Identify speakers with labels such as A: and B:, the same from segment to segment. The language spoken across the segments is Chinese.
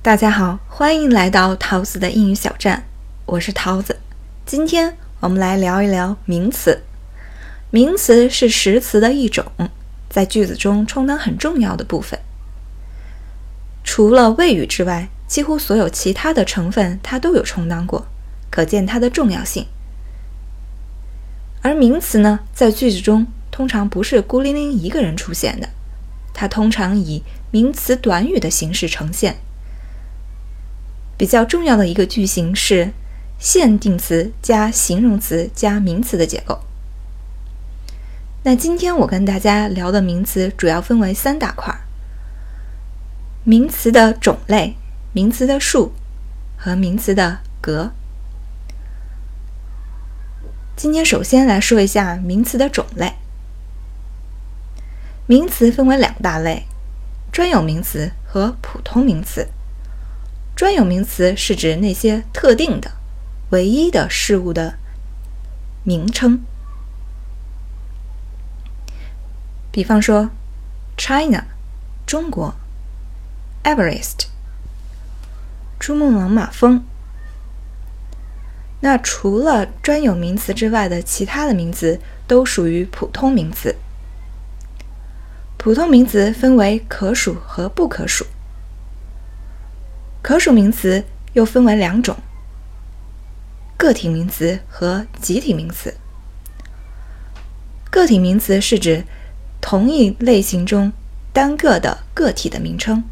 A: 大家好，欢迎来到桃子的英语小站，我是桃子。今天我们来聊一聊名词。名词是实词的一种，在句子中充当很重要的部分。除了谓语之外，几乎所有其他的成分它都有充当过，可见它的重要性。而名词呢，在句子中通常不是孤零零一个人出现的，它通常以名词短语的形式呈现。比较重要的一个句型是限定词加形容词加名词的结构。那今天我跟大家聊的名词主要分为三大块儿：名词的种类、名词的数和名词的格。今天首先来说一下名词的种类。名词分为两大类：专有名词和普通名词。专有名词是指那些特定的、唯一的事物的名称。比方说，China，中国；Everest，珠穆朗玛峰。那除了专有名词之外的其他的名词都属于普通名词。普通名词分为可数和不可数。可数名词又分为两种：个体名词和集体名词。个体名词是指同一类型中单个的个体的名称。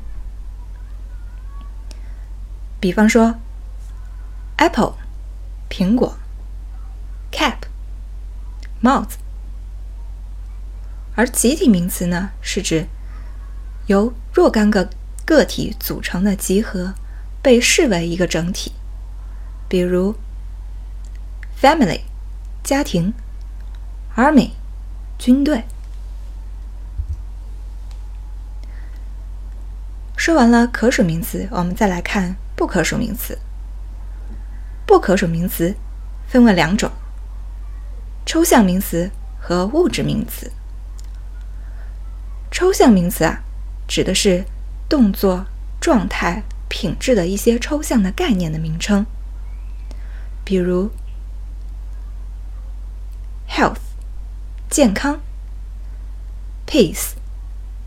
A: 比方说，apple，苹果；cap，帽子。而集体名词呢，是指由若干个。个体组成的集合被视为一个整体，比如 family 家庭，army 军队。说完了可数名词，我们再来看不可数名词。不可数名词分为两种：抽象名词和物质名词。抽象名词啊，指的是。动作、状态、品质的一些抽象的概念的名称，比如 health 健康，peace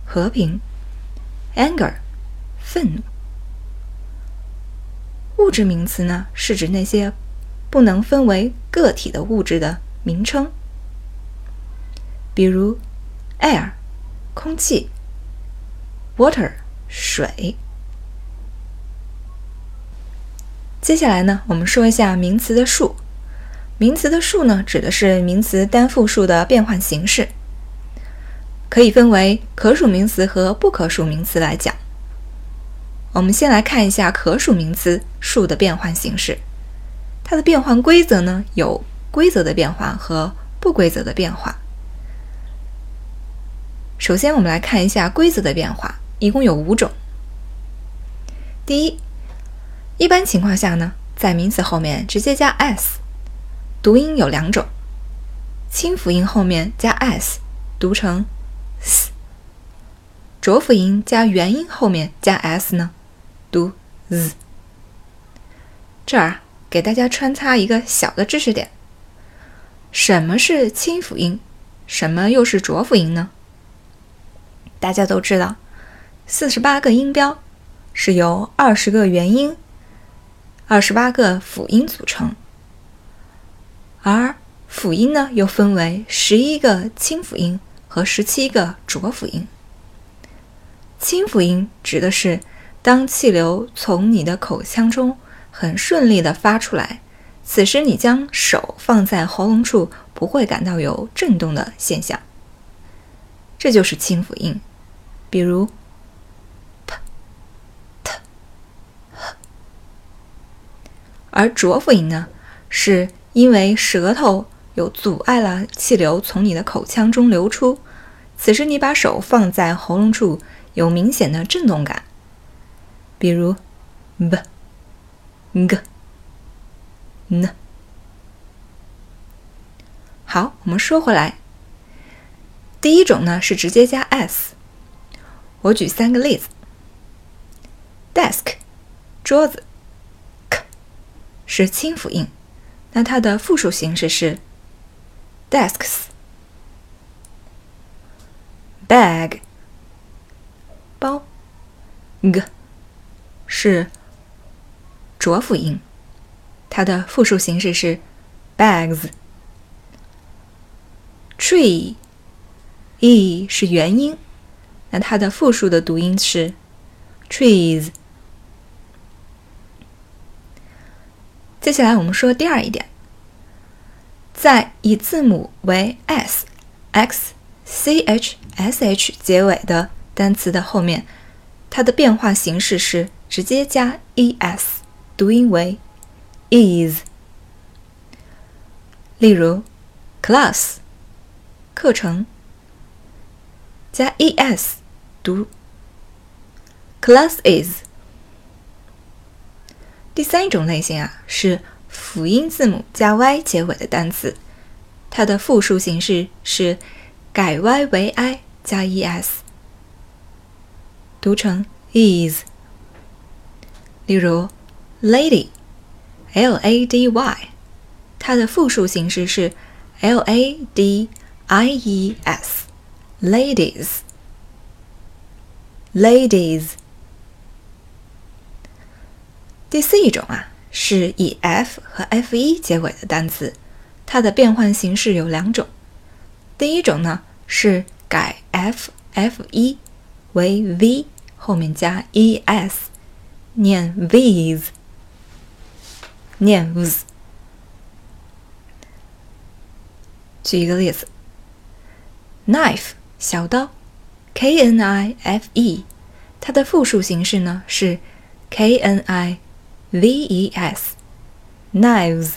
A: 和平，anger 愤怒。物质名词呢，是指那些不能分为个体的物质的名称，比如 air 空气，water。水。接下来呢，我们说一下名词的数。名词的数呢，指的是名词单复数的变换形式，可以分为可数名词和不可数名词来讲。我们先来看一下可数名词数的变换形式。它的变换规则呢，有规则的变化和不规则的变化。首先，我们来看一下规则的变化。一共有五种。第一，一般情况下呢，在名词后面直接加 s，读音有两种：清辅音后面加 s，读成 s；浊辅音加元音后面加 s 呢，读 z。这儿给大家穿插一个小的知识点：什么是清辅音？什么又是浊辅音呢？大家都知道。四十八个音标是由二十个元音、二十八个辅音组成，而辅音呢又分为十一个清辅音和十七个浊辅音。清辅音指的是当气流从你的口腔中很顺利的发出来，此时你将手放在喉咙处不会感到有震动的现象，这就是清辅音，比如。而浊辅音呢，是因为舌头有阻碍了气流从你的口腔中流出，此时你把手放在喉咙处，有明显的震动感，比如 b、g、n。好，我们说回来，第一种呢是直接加 s，我举三个例子。：desk 桌子。是清辅音，那它的复数形式是 desks。bag 包，g 是浊辅音，它的复数形式是 bags。tree，e 是元音，那它的复数的读音是 trees。接下来我们说第二一点，在以字母为 s、x、c、h、s、h 结尾的单词的后面，它的变化形式是直接加 es，读音为 is。例如，class。课程加 es 读 class is。第三种类型啊是辅音字母加 y 结尾的单词，它的复数形式是改 y 为 i 加 es，读成 is。例如 lady，l a d y，它的复数形式是 l a d。I E S ladies ladies。第四一种啊，是以 f 和 f 一结尾的单词，它的变换形式有两种。第一种呢是改 f f 一为 v 后面加 e s，念 v's，念 v's。举一个例子。knife 小刀，k n i f e，它的复数形式呢是 k n i v e s，knives。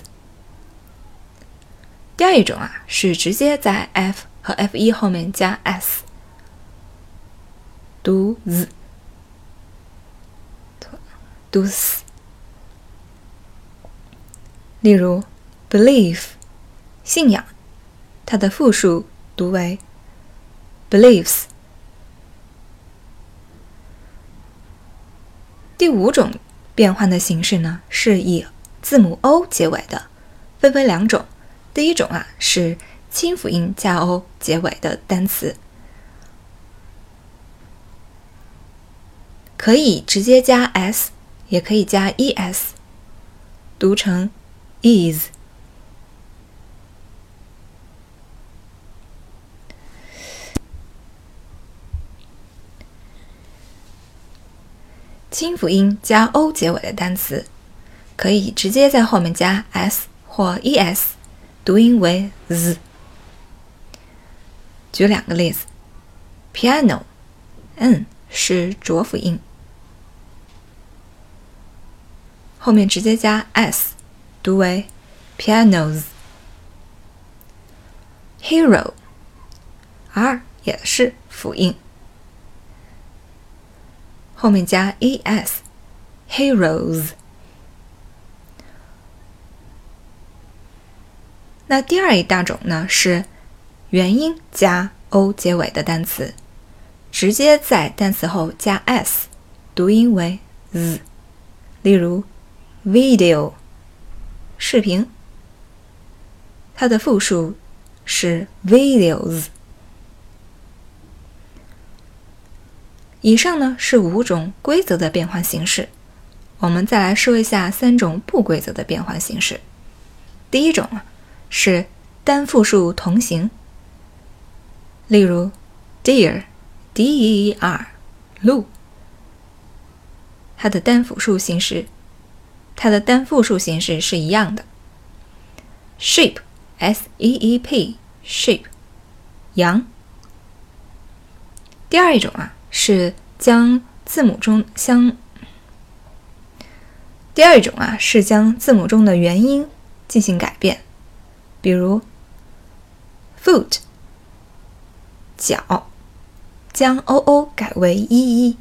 A: 第二一种啊是直接在 f 和 f 一后面加 s，读 z，读 s。例如 belief，信仰，它的复数读为。beliefs。第五种变换的形式呢，是以字母 o 结尾的，分为两种。第一种啊是清辅音加 o 结尾的单词，可以直接加 s，也可以加 es，读成 is。清辅音加 o 结尾的单词，可以直接在后面加 s 或 es，读音为 z。举两个例子：piano，n 是浊辅音，后面直接加 s，读为 pianos。hero，r 也是辅音。后面加 es，heroes。那第二一大种呢是元音加 o 结尾的单词，直接在单词后加 s，读音为 z。例如 video，视频，它的复数是 videos。以上呢是五种规则的变换形式，我们再来说一下三种不规则的变换形式。第一种啊是单复数同形，例如 deer，d-e-e-r，鹿，它的单复数形式，它的单复数形式是一样的。sheep，s-e-e-p，sheep，羊。第二一种啊。是将字母中相第二种啊，是将字母中的元音进行改变，比如 foot 脚，将 o o 改为 e e，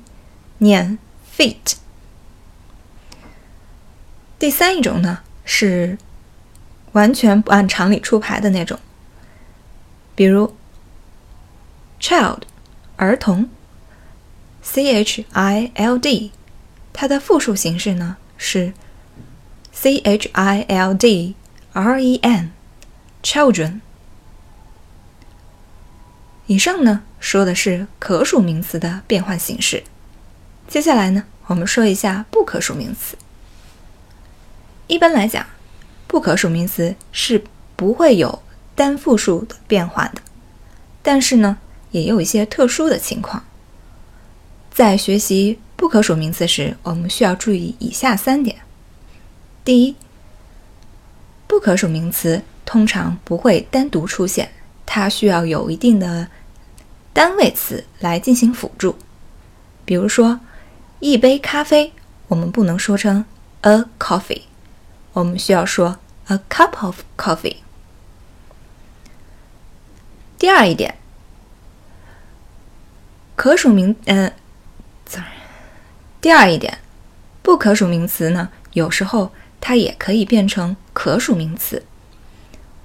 A: 念 feet。第三一种呢，是完全不按常理出牌的那种，比如 child 儿童。child，它的复数形式呢是 c h i l d r e n，children。以上呢说的是可数名词的变换形式，接下来呢我们说一下不可数名词。一般来讲，不可数名词是不会有单复数的变换的，但是呢也有一些特殊的情况。在学习不可数名词时，我们需要注意以下三点：第一，不可数名词通常不会单独出现，它需要有一定的单位词来进行辅助。比如说，一杯咖啡，我们不能说成 a coffee，我们需要说 a cup of coffee。第二一点，可数名，嗯。第二一点，不可数名词呢，有时候它也可以变成可数名词。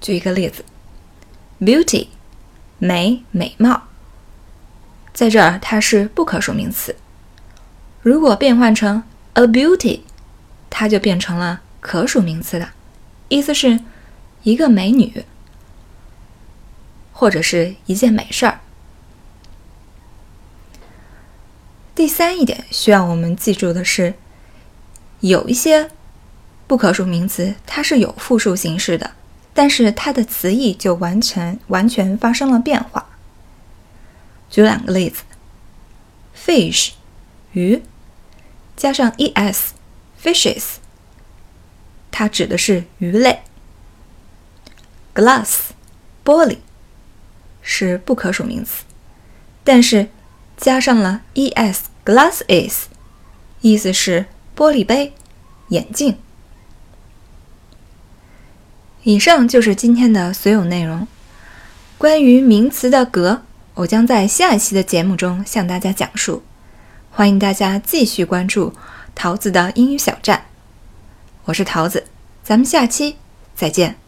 A: 举一个例子，beauty，美、美貌，在这儿它是不可数名词。如果变换成 a beauty，它就变成了可数名词的，意思是一个美女，或者是一件美事儿。第三一点需要我们记住的是，有一些不可数名词它是有复数形式的，但是它的词义就完全完全发生了变化。举两个例子：fish 鱼加上 es，fishes，它指的是鱼类；glass 玻璃是不可数名词，但是。加上了 es glasses，意思是玻璃杯、眼镜。以上就是今天的所有内容。关于名词的格，我将在下一期的节目中向大家讲述。欢迎大家继续关注桃子的英语小站。我是桃子，咱们下期再见。